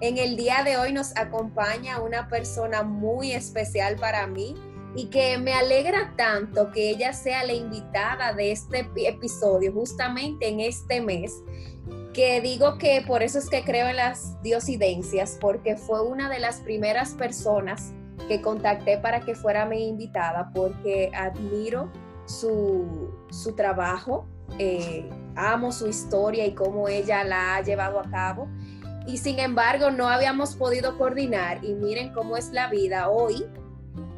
en el día de hoy nos acompaña una persona muy especial para mí y que me alegra tanto que ella sea la invitada de este episodio justamente en este mes, que digo que por eso es que creo en las diosidencias, porque fue una de las primeras personas que contacté para que fuera mi invitada, porque admiro su, trabajo, eh, amo su historia y cómo ella la ha llevado a cabo y sin embargo no habíamos podido coordinar y miren cómo es la vida hoy.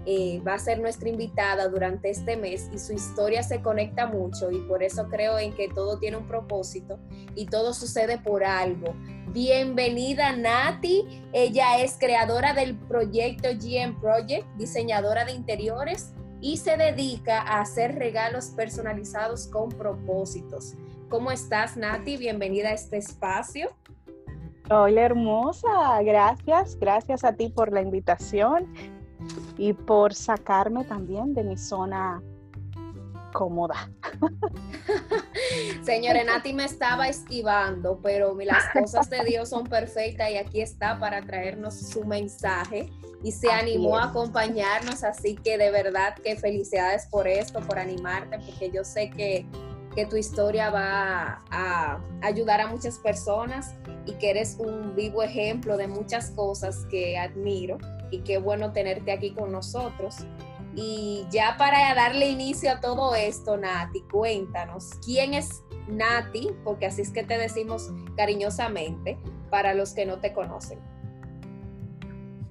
Eh, va a ser nuestra invitada durante este mes y su historia se conecta mucho y por eso creo en que todo tiene un propósito y todo sucede por algo. Bienvenida Nati, ella es creadora del proyecto GM Project, diseñadora de interiores y se dedica a hacer regalos personalizados con propósitos. ¿Cómo estás Nati? Bienvenida a este espacio. Hola hermosa, gracias, gracias a ti por la invitación y por sacarme también de mi zona cómoda. Señora Nati me estaba esquivando, pero las cosas de Dios son perfectas y aquí está para traernos su mensaje y se animó a acompañarnos, así que de verdad que felicidades por esto, por animarte, porque yo sé que que tu historia va a ayudar a muchas personas y que eres un vivo ejemplo de muchas cosas que admiro y qué bueno tenerte aquí con nosotros. Y ya para darle inicio a todo esto, Nati, cuéntanos, ¿quién es Nati? Porque así es que te decimos cariñosamente para los que no te conocen.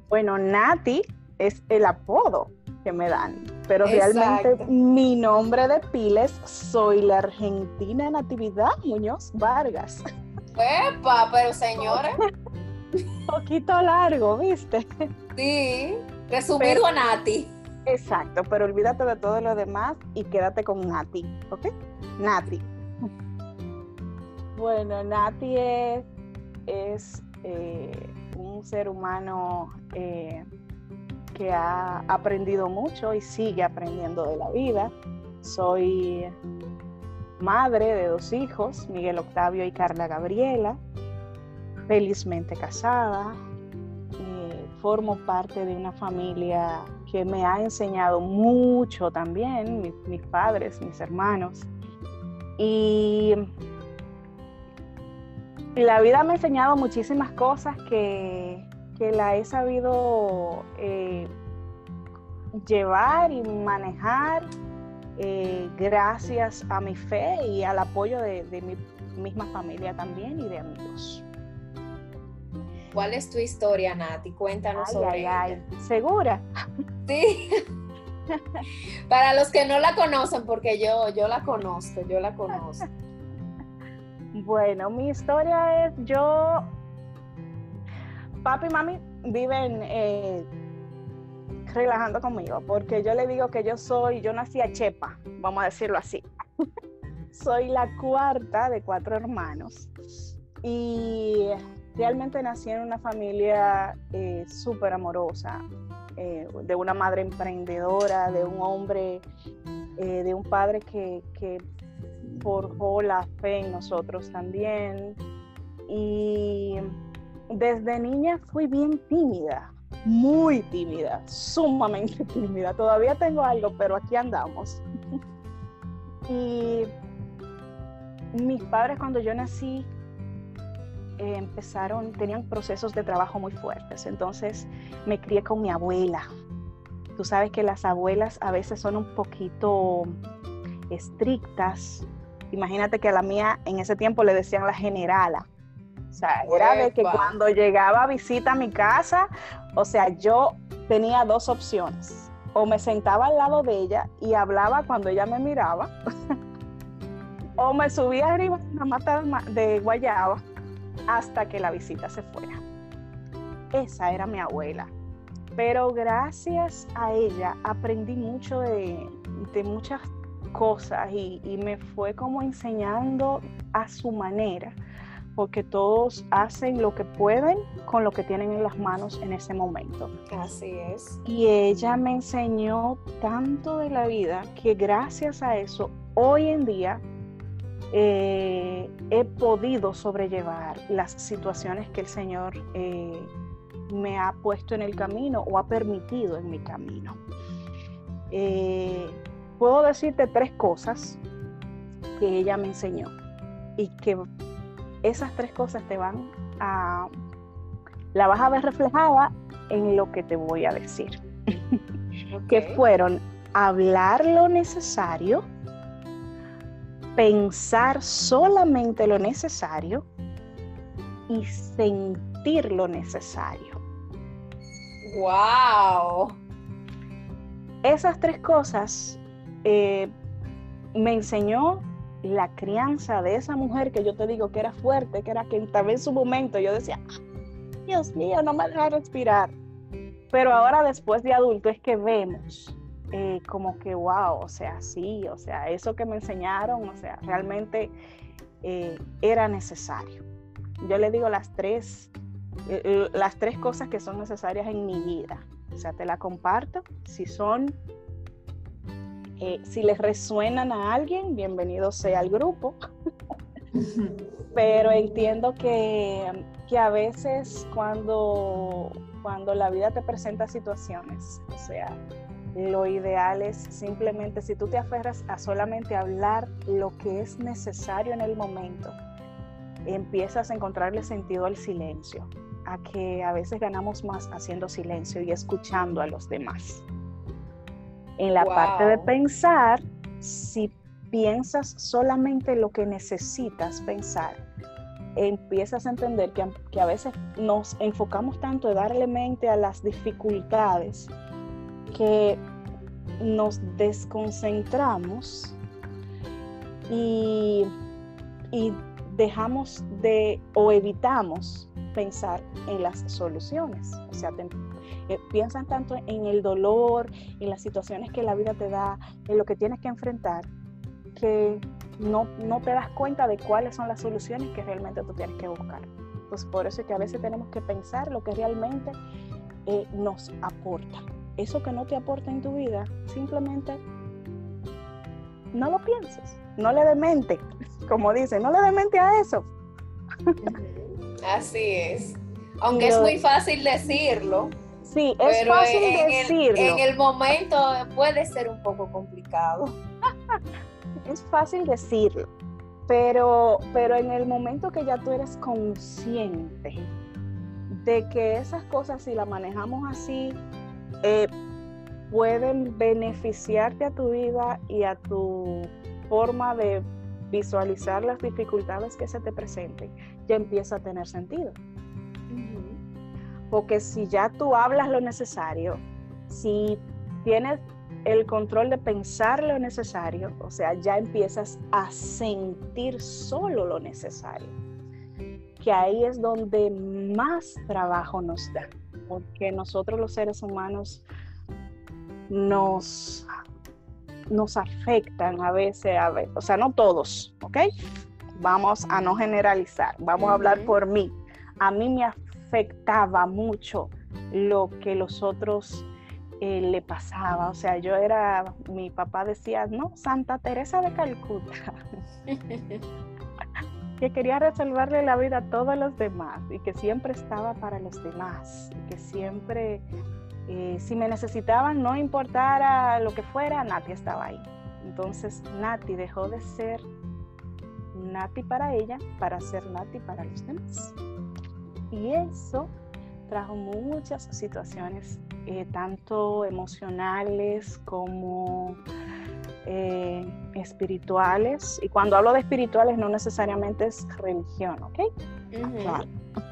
Bueno, Nati es el apodo que me dan, pero realmente mi nombre de piles soy la argentina Natividad Muñoz Vargas. ¡Epa! Pero señora. Poquito largo, ¿viste? Sí, resumido a Nati. Exacto, pero olvídate de todo lo demás y quédate con Nati, ¿ok? Nati. Bueno, Nati es, eh, un ser humano eh, que ha aprendido mucho y sigue aprendiendo de la vida. Soy madre de dos hijos, Miguel Octavio y Carla Gabriela, felizmente casada. formo parte de una familia que me ha enseñado mucho también, mis, mis padres, mis hermanos. Y la vida me ha enseñado muchísimas cosas que que la he sabido eh, llevar y manejar eh, gracias a mi fe y al apoyo de, mi misma familia también y de amigos. ¿Cuál es tu historia, Nati? Cuéntanos sobre ella. ¿Segura? Sí. Para los que no la conocen, porque yo, yo la conozco, yo la conozco. Bueno, mi historia es, yo papi y mami viven eh, relajando conmigo, porque yo le digo que yo soy, yo nací a Chepa, vamos a decirlo así. soy la cuarta de cuatro hermanos y realmente nací en una familia eh, súper amorosa, eh, de una madre emprendedora, de un hombre, de un padre que, que forjó la fe en nosotros también. Y desde niña fui bien tímida, muy tímida, sumamente tímida. Todavía tengo algo, pero aquí andamos. y mis padres cuando yo nací empezaron, tenían procesos de trabajo muy fuertes, entonces me crié con mi abuela. Tú sabes que las abuelas a veces son un poquito estrictas. Imagínate que a la mía en ese tiempo le decían la generala. O sea, era de que cuando llegaba a visita a mi casa, o sea, yo tenía dos opciones. O me sentaba al lado de ella y hablaba cuando ella me miraba, o me subía arriba de una mata de guayaba hasta que la visita se fuera. Esa era mi abuela. Pero gracias a ella aprendí mucho de, muchas cosas y, y, me fue como enseñando a su manera, porque todos hacen lo que pueden con lo que tienen en las manos en ese momento. Así es. Y ella me enseñó tanto de la vida que gracias a eso hoy en día eh, he podido sobrellevar las situaciones que el Señor eh, me ha puesto en el camino o ha permitido en mi camino. Eh, puedo decirte tres cosas que ella me enseñó y que esas tres cosas te van a, la vas a ver reflejada en lo que te voy a decir, que fueron hablar lo necesario, pensar solamente lo necesario y sentir lo necesario. ¡Wow! Esas tres cosas eh, me enseñó la crianza de esa mujer que yo te digo que era fuerte, que era quien también en su momento yo decía, Dios mío, no me deja respirar. Pero ahora después de adulto es que vemos eh, como que, wow, o sea, sí, o sea, eso que me enseñaron, o sea, realmente eh, era necesario. Yo le digo las tres, eh, las tres cosas que son necesarias en mi vida. O sea, te la comparto. Si son, si les resuenan a alguien, bienvenido sea al grupo. Pero entiendo que, que a veces cuando, cuando la vida te presenta situaciones, o sea, lo ideal es simplemente, si tú te aferras a solamente hablar lo que es necesario en el momento, empiezas a encontrarle sentido al silencio, a que a veces ganamos más haciendo silencio y escuchando a los demás. En la parte de pensar, si piensas solamente lo que necesitas pensar, empiezas a entender que, que a veces nos enfocamos tanto en darle mente a las dificultades que nos desconcentramos y, dejamos de o evitamos pensar en las soluciones. O sea, eh, piensan tanto en el dolor, en las situaciones que la vida te da, en lo que tienes que enfrentar, que no, no te das cuenta de cuáles son las soluciones que realmente tú tienes que buscar. Pues por eso es que a veces tenemos que pensar lo que realmente eh, nos aporta eso que no te aporta en tu vida, simplemente no lo pienses, no le demente, como dice, no le demente a eso. Así es. Aunque es muy fácil decirlo. Sí, es fácil decirlo. en el momento puede ser un poco complicado. es fácil decirlo, pero, pero en el momento que ya tú eres consciente de que esas cosas, si las manejamos así, eh, pueden beneficiarte a tu vida y a tu forma de visualizar las dificultades que se te presenten, ya empieza a tener sentido. Porque si ya tú hablas lo necesario, si tienes el control de pensar lo necesario, o sea, ya empiezas a sentir solo lo necesario, que ahí es donde más trabajo nos da porque nosotros los seres humanos nos, nos afectan a veces, a veces, o sea, no todos, ¿ok? Vamos a no generalizar, vamos a hablar por mí. A mí me afectaba mucho lo que los otros eh, le pasaba. O sea, yo era, mi papá decía, no, Santa Teresa de Calcuta. que quería resolverle la vida a todos los demás y que siempre estaba para los demás y que siempre, eh, si me necesitaban, no importara lo que fuera, Nati estaba ahí. Entonces Nati dejó de ser Nati para ella para ser Nati para los demás. Y eso trajo muchas situaciones, eh, tanto emocionales como eh, espirituales. Y cuando hablo de espirituales no necesariamente es religión, ¿ok?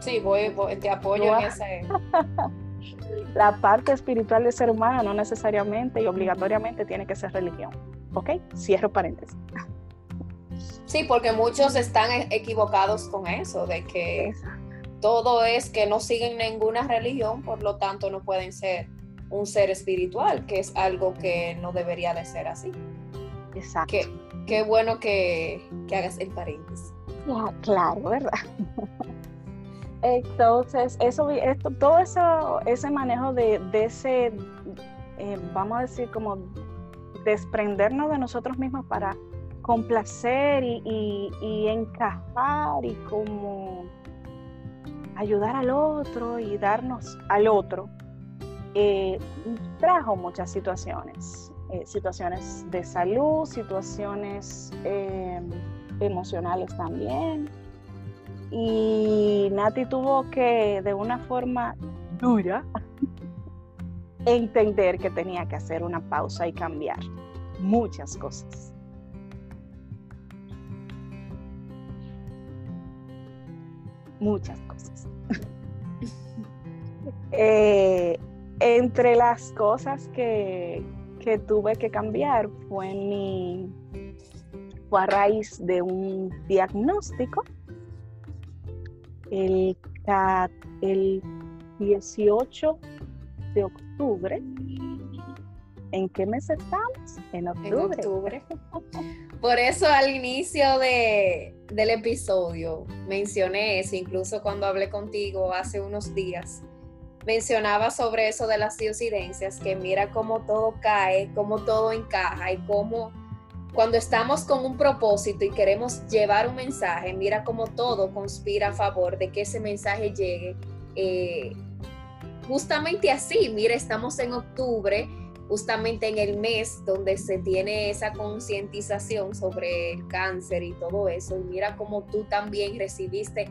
Sí, voy, te apoyo en ese. La parte espiritual del ser humano no necesariamente y obligatoriamente tiene que ser religión, ¿ok? Cierro paréntesis. Sí, porque muchos están e-, equivocados con eso, de que todo es que no siguen ninguna religión, por lo tanto no pueden ser un ser espiritual, que es algo que no debería de ser así. Exacto. Qué, qué bueno que, hagas el paréntesis. claro, ¿verdad? Entonces, eso, esto, todo eso, ese manejo de, ese, eh, vamos a decir, como desprendernos de nosotros mismos para complacer y, y, encajar y como ayudar al otro y darnos al otro, eh, trajo muchas situaciones, eh, situaciones de salud, situaciones emocionales también. Y Nati tuvo que, de una forma dura, entender que tenía que hacer una pausa y cambiar muchas cosas. muchas cosas. Eh, entre las cosas que, tuve que cambiar fue mi fue a raíz de un diagnóstico el, el 18 de octubre. ¿En qué mes estamos? En octubre. Por eso al inicio de, del episodio mencioné eso, incluso cuando hablé contigo hace unos días, mencionaba sobre eso de las diosidencias, que mira cómo todo cae, cómo todo encaja y cómo cuando estamos con un propósito y queremos llevar un mensaje, mira cómo todo conspira a favor de que ese mensaje llegue. Eh, justamente así, mira, estamos en octubre justamente en el mes donde se tiene esa concientización sobre el cáncer y todo eso. Y mira cómo tú también recibiste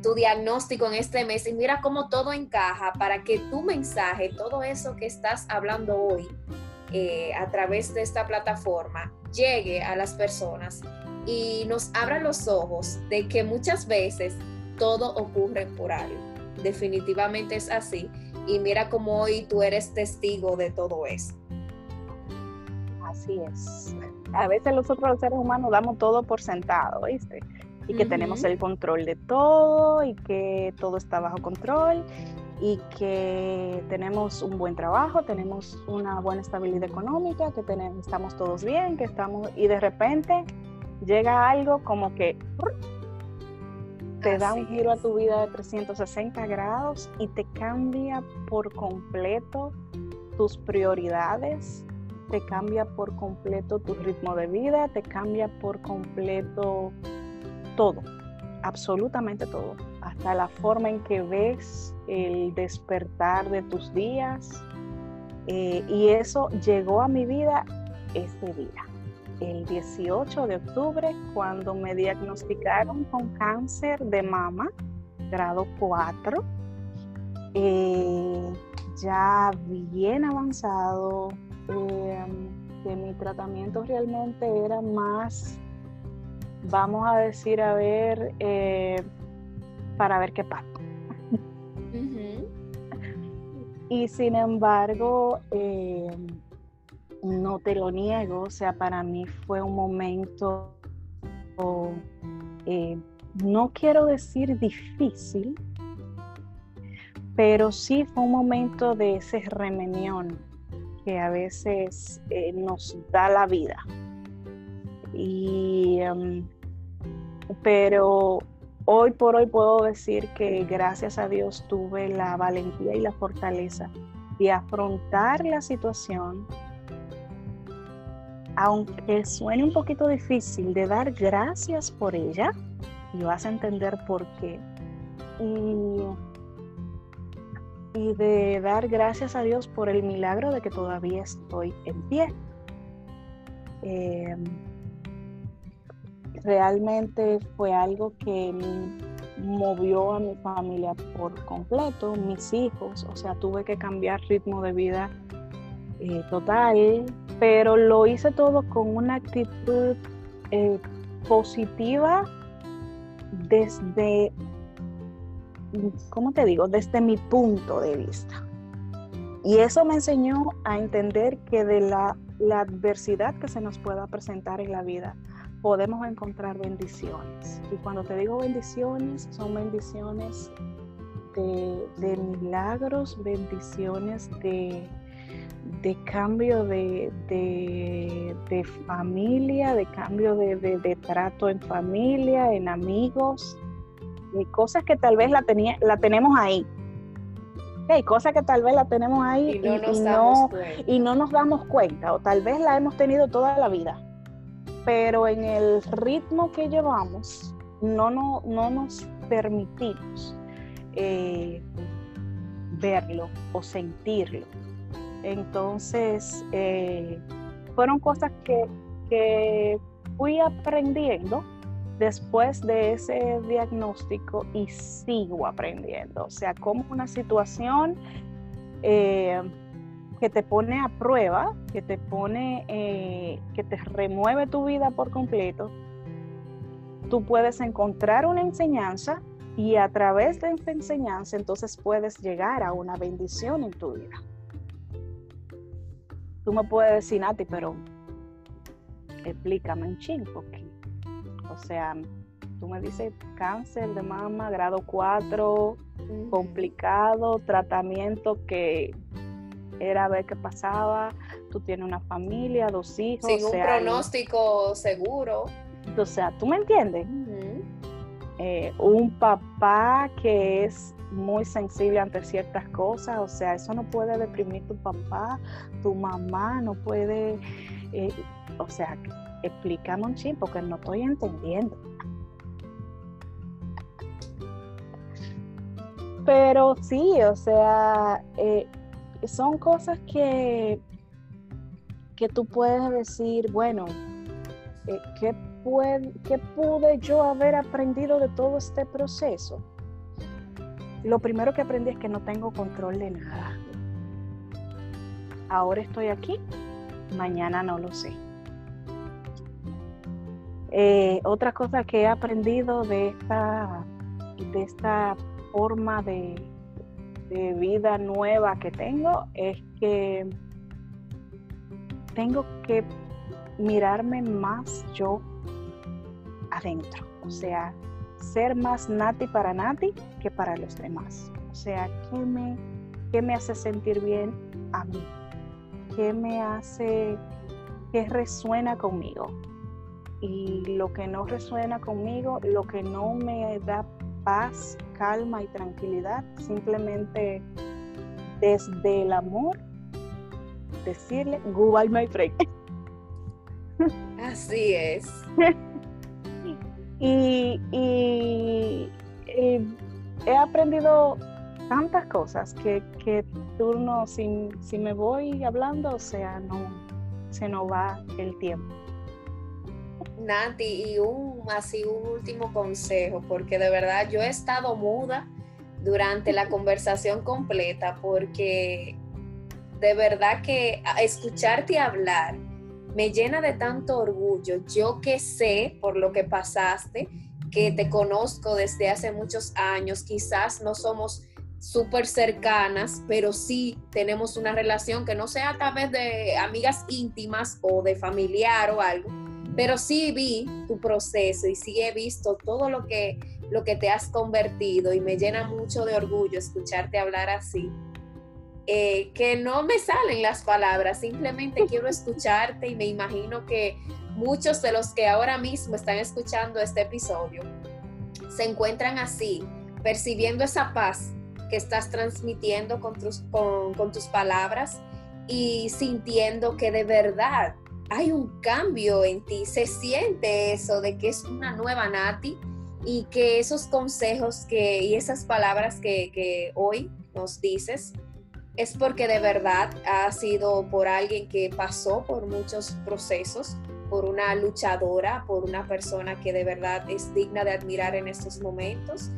tu diagnóstico en este mes y mira cómo todo encaja para que tu mensaje, todo eso que estás hablando hoy eh, a través de esta plataforma, llegue a las personas y nos abra los ojos de que muchas veces todo ocurre por algo. Definitivamente es así y mira cómo hoy tú eres testigo de todo eso. Así es. A veces nosotros los seres humanos damos todo por sentado, ¿viste? Y que tenemos el control de todo y que todo está bajo control y que tenemos un buen trabajo, tenemos una buena estabilidad económica, que tenemos, estamos todos bien, que estamos y de repente llega algo como que te da un giro a tu vida de 360 grados y te cambia por completo tus prioridades, te cambia por completo tu ritmo de vida, te cambia por completo todo, absolutamente todo, hasta la forma en que ves el despertar de tus días. Eh, y eso llegó a mi vida este día el 18 de octubre cuando me diagnosticaron con cáncer de mama, grado 4, eh, ya bien avanzado, em, que mi tratamiento realmente era más, vamos a decir, a ver, eh, para ver qué pasa. Y sin embargo, em, no te lo niego, o sea, para mí fue un momento, eh, no quiero decir difícil, pero sí fue un momento de ese remenión que a veces eh, nos da la vida. Y, em, pero hoy por hoy puedo decir que gracias a Dios tuve la valentía y la fortaleza de afrontar la situación aunque suene un poquito difícil de dar gracias por ella, y vas a entender por qué. Y, de dar gracias a Dios por el milagro de que todavía estoy en pie. Em, realmente fue algo que movió a mi familia por completo, mis hijos, o sea, tuve que cambiar ritmo de vida eh, total, pero lo hice todo con una actitud eh, positiva desde, ¿cómo te digo? Desde mi punto de vista. Y eso me enseñó a entender que de la, adversidad que se nos pueda presentar en la vida, podemos encontrar bendiciones. Y cuando te digo bendiciones, son bendiciones de milagros, bendiciones de, de cambio de, familia, de cambio de, trato en familia, en amigos, y cosas que tal vez la, tenía, la tenemos ahí. Hay cosas que tal vez la tenemos ahí y no, y, no, nos damos cuenta, o tal vez la hemos tenido toda la vida, pero en el ritmo que llevamos no, no, no nos permitimos eh, verlo o sentirlo. Entonces, eh, fueron cosas que, fui aprendiendo después de ese diagnóstico y sigo aprendiendo. O sea, como una situación eh, que te pone a prueba, que te pone, eh, que te remueve tu vida por completo, tú puedes encontrar una enseñanza y a través de esa enseñanza entonces puedes llegar a una bendición en tu vida. Tú me puedes decir, Nati, pero explícame un ching, porque, o sea, tú me dices cáncer de mama, grado 4, complicado, tratamiento que era ver qué pasaba, tú tienes una familia, dos hijos. Sin un pronóstico seguro. O sea, ¿tú me entiendes? Eh, un papá que es muy sensible ante ciertas cosas, o sea, eso no puede deprimir tu papá, tu mamá, no puede, eh, o sea, explícame un ching porque no estoy entendiendo. Pero sí, o sea, eh, son cosas que, que tú puedes decir, bueno, eh, ¿qué, ¿qué pude yo haber aprendido de todo este proceso? Lo primero que aprendí es que no tengo control de nada. Ahora estoy aquí, mañana no lo sé. Eh, otra cosa que he aprendido de esta, de esta forma de, de vida nueva que tengo es que tengo que mirarme más yo adentro. O sea, ser más Nati para Nati que para los demás. O sea, ¿qué me, qué me hace sentir bien a mí? ¿Qué me hace, qué resuena conmigo? Y lo que no resuena conmigo, lo que no me da paz, calma y tranquilidad, simplemente desde el amor, decirle goodbye my friend. Así es. Y, he aprendido tantas cosas que, que tú no, si, si, me voy hablando, o sea, no, se nos va el tiempo. Nati, y un así un último consejo, porque de verdad yo he estado muda durante la conversación completa, porque de verdad que escucharte hablar me llena de tanto orgullo. Yo que sé por lo que pasaste, que te conozco desde hace muchos años, quizás no somos súper cercanas, pero sí tenemos una relación que no sea a través de amigas íntimas o de familiar o algo, pero sí vi tu proceso y sí he visto todo lo que, lo que te has convertido y me llena mucho de orgullo escucharte hablar así. Eh, que no me salen las palabras, simplemente quiero escucharte y me imagino que muchos de los que ahora mismo están escuchando este episodio se encuentran así, percibiendo esa paz que estás transmitiendo con tus, con tus palabras y sintiendo que de verdad hay un cambio en ti, se siente eso de que es una nueva Nati y que esos consejos que, y esas palabras que, que hoy nos dices es porque de verdad ha sido por alguien que pasó por muchos procesos, por una luchadora, por una persona que de verdad es digna de admirar en estos momentos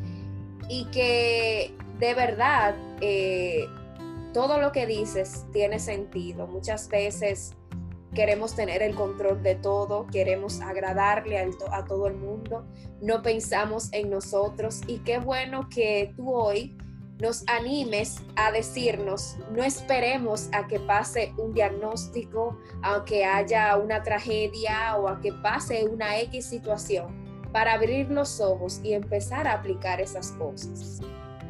y que de verdad eh, todo lo que dices tiene sentido. Muchas veces queremos tener el control de todo, queremos agradarle a, todo el mundo, no pensamos en nosotros y qué bueno que tú hoy nos animes a decirnos, no esperemos a que pase un diagnóstico, a que haya una tragedia o a que pase una X situación para abrir los ojos y empezar a aplicar esas cosas.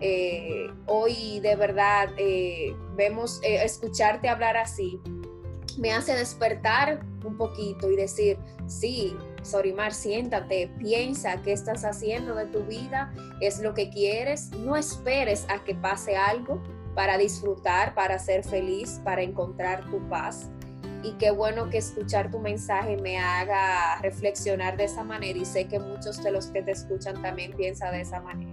Eh, hoy de verdad eh, vemos, eh, escucharte hablar así, me hace despertar un poquito y decir, sí, Sorimar, siéntate, piensa qué estás haciendo de tu vida, es lo que quieres, no esperes a que pase algo para disfrutar, para ser feliz, para encontrar tu paz. Y qué bueno que escuchar tu mensaje me haga reflexionar de esa manera y sé que muchos de los que te escuchan también piensan de esa manera.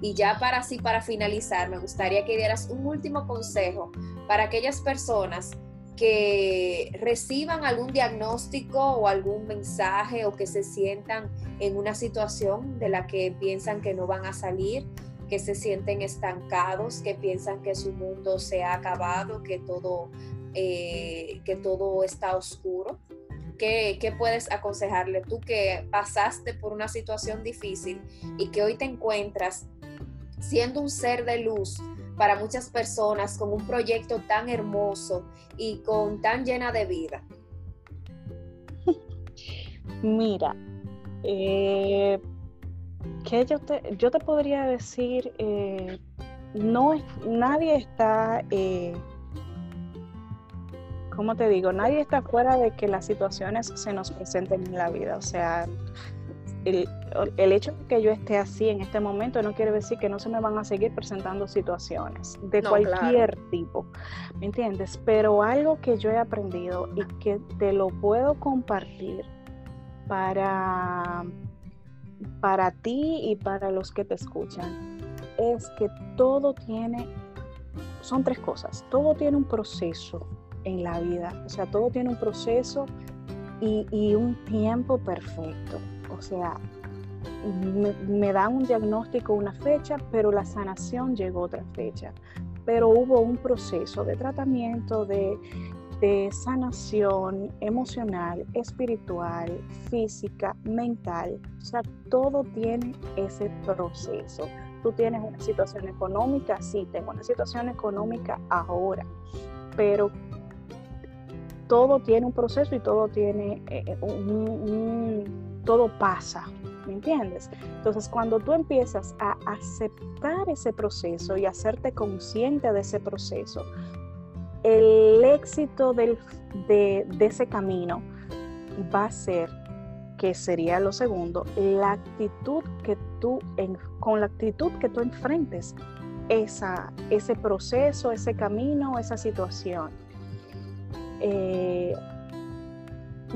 Y ya para así, para finalizar, me gustaría que dieras un último consejo para aquellas personas que reciban algún diagnóstico o algún mensaje o que se sientan en una situación de la que piensan que no van a salir, que se sienten estancados, que piensan que su mundo se ha acabado, que todo, eh, que todo está oscuro. ¿Qué, ¿Qué puedes aconsejarle tú que pasaste por una situación difícil y que hoy te encuentras siendo un ser de luz para muchas personas con un proyecto tan hermoso y con tan llena de vida? Mira, eh, que yo te, yo te podría decir, eh, no nadie está, eh, ¿cómo te digo? Nadie está fuera de que las situaciones se nos presenten en la vida. O sea, el, hecho de que yo esté así en este momento no quiere decir que no se me van a seguir presentando situaciones de cualquier tipo, ¿me entiendes? Pero algo que yo he aprendido y que te lo puedo compartir para, para ti y para los que te escuchan es que todo tiene, son tres cosas, todo tiene un proceso en la vida, o sea, todo tiene un proceso y, y un tiempo perfecto. O sea, me, dan un diagnóstico, una fecha, pero la sanación llegó otra fecha. Pero hubo un proceso de tratamiento, de, sanación emocional, espiritual, física, mental. O sea, todo tiene ese proceso. Tú tienes una situación económica, sí, tengo una situación económica ahora, pero todo tiene un proceso y todo tiene eh, un todo pasa, ¿me entiendes? Entonces, cuando tú empiezas a aceptar ese proceso y hacerte consciente de ese proceso, el éxito de, ese camino va a ser, que sería lo segundo, la actitud que tú, con la actitud que tú enfrentes esa, ese proceso, ese camino, esa situación. Eh,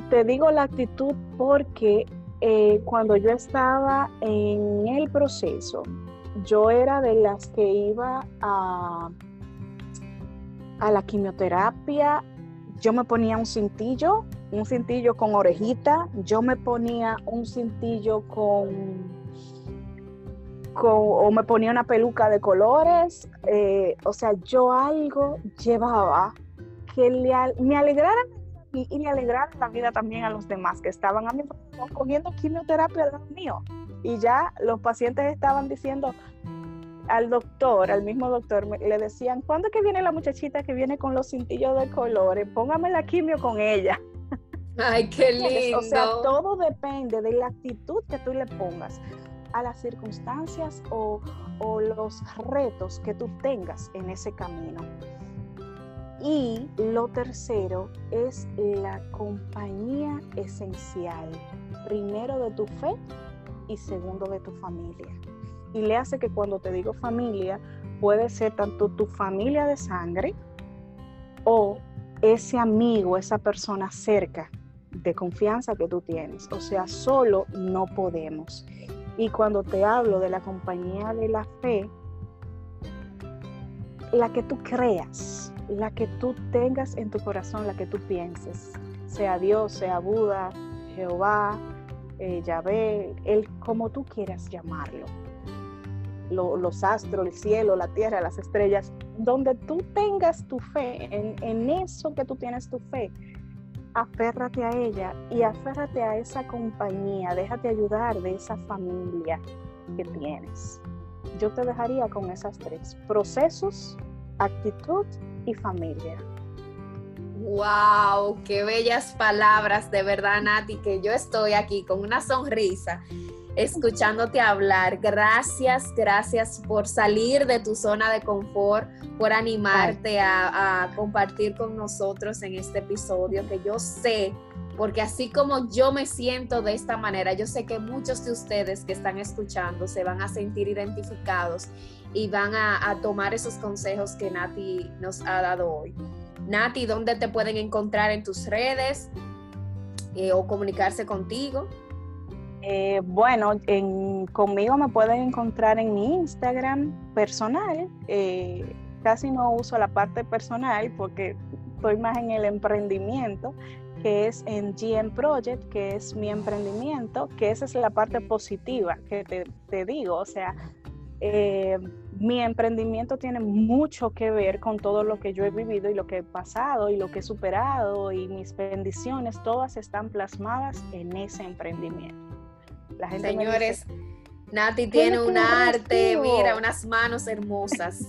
te digo la actitud porque eh, cuando yo estaba en el proceso, yo era de las que iba a, la quimioterapia, yo me ponía un cintillo, un cintillo con orejita, yo me ponía un cintillo con o me ponía una peluca de colores, eh, o sea, yo algo llevaba que me alegrara y, y alegrar la vida también a los demás que estaban a mí cogiendo quimioterapia al lado mío. Y ya los pacientes estaban diciendo al doctor, al mismo doctor, le decían, ¿cuándo es que viene la muchachita que viene con los cintillos de colores? Póngame la quimio con ella. Ay, qué lindo. O sea, todo depende de la actitud que tú le pongas a las circunstancias o, o los retos que tú tengas en ese camino. Y lo tercero es la compañía esencial, primero de tu fe y segundo de tu familia. Y le hace que cuando te digo familia, puede ser tanto tu familia de sangre o ese amigo, esa persona cerca de confianza que tú tienes. O sea, solo no podemos. Y cuando te hablo de la compañía de la fe, la que tú creas, la que tú tengas en tu corazón, la que tú pienses, sea Dios, sea Buda, Jehová, eh, Yahvé, el como tú quieras llamarlo. los astros, el cielo, la tierra, las estrellas, donde tú tengas tu fe, en, en eso que tú tienes tu fe, aférrate a ella y aférrate a esa compañía, déjate ayudar de esa familia que tienes. Yo te dejaría con esas tres, procesos, actitud y familia. Wow, qué bellas palabras, de verdad, Nati, que yo estoy aquí con una sonrisa escuchándote hablar. Gracias, gracias por salir de tu zona de confort, por animarte a, compartir con nosotros en este episodio que yo sé, porque así como yo me siento de esta manera, yo sé que muchos de ustedes que están escuchando se van a sentir identificados y van a, tomar esos consejos que Nati nos ha dado hoy. Nati, ¿dónde te pueden encontrar en tus redes eh, o comunicarse contigo? Eh, bueno, conmigo me pueden encontrar en mi Instagram personal. Eh, casi no uso la parte personal porque estoy más en el emprendimiento, que es en GM Project, que es mi emprendimiento, que esa es la parte positiva que te, digo. O sea, eh, mi emprendimiento tiene mucho que ver con todo lo que yo he vivido y lo que he pasado y lo que he superado y mis bendiciones, todas están plasmadas en ese emprendimiento. Señores, Nati tiene un arte, mira, unas manos hermosas.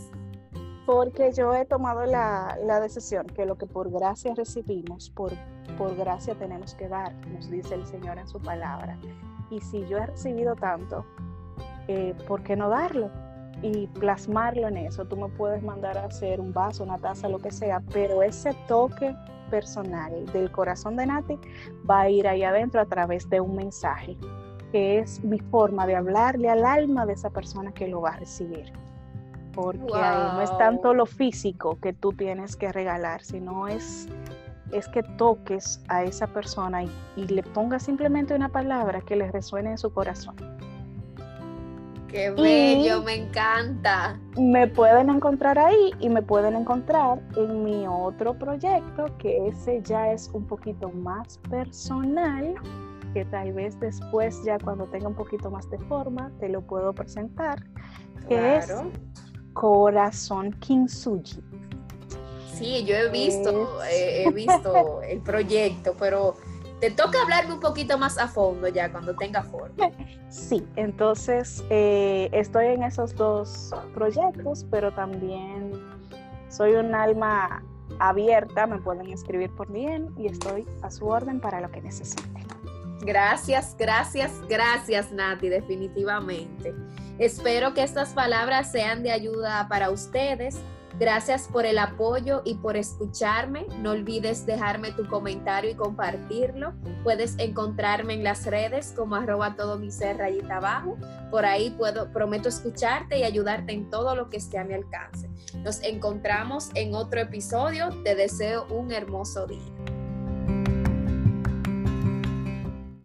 Porque yo he tomado la, decisión que lo que por gracia recibimos, por, por gracia tenemos que dar, nos dice el Señor en su palabra. Y si yo he recibido tanto, eh, ¿por qué no darlo? Y plasmarlo en eso. Tú me puedes mandar a hacer un vaso, una taza, lo que sea, pero ese toque personal del corazón de Nati va a ir ahí adentro a través de un mensaje que es mi forma de hablarle al alma de esa persona que lo va a recibir. Porque no es tanto lo físico que tú tienes que regalar, sino es, es que toques a esa persona y, le pongas simplemente una palabra que le resuene en su corazón. Qué bello, me encanta. Me pueden encontrar ahí y me pueden encontrar en mi otro proyecto, que ese ya es un poquito más personal que tal vez después ya cuando tenga un poquito más de forma te lo puedo presentar, que es Corazón Kintsugi. Sí, yo he visto, he visto el proyecto, pero te toca hablarme un poquito más a fondo ya cuando tenga forma. Sí, entonces eh, estoy en esos dos proyectos, pero también soy un alma abierta, me pueden escribir por bien y estoy a su orden para lo que necesiten. Gracias, gracias, gracias Nati, definitivamente. Espero que estas palabras sean de ayuda para ustedes. Gracias por el apoyo y por escucharme. No olvides dejarme tu comentario y compartirlo. Puedes encontrarme en las redes como arroba todo mi ser abajo. Por ahí puedo, prometo escucharte y ayudarte en todo lo que esté a mi alcance. Nos encontramos en otro episodio. Te deseo un hermoso día.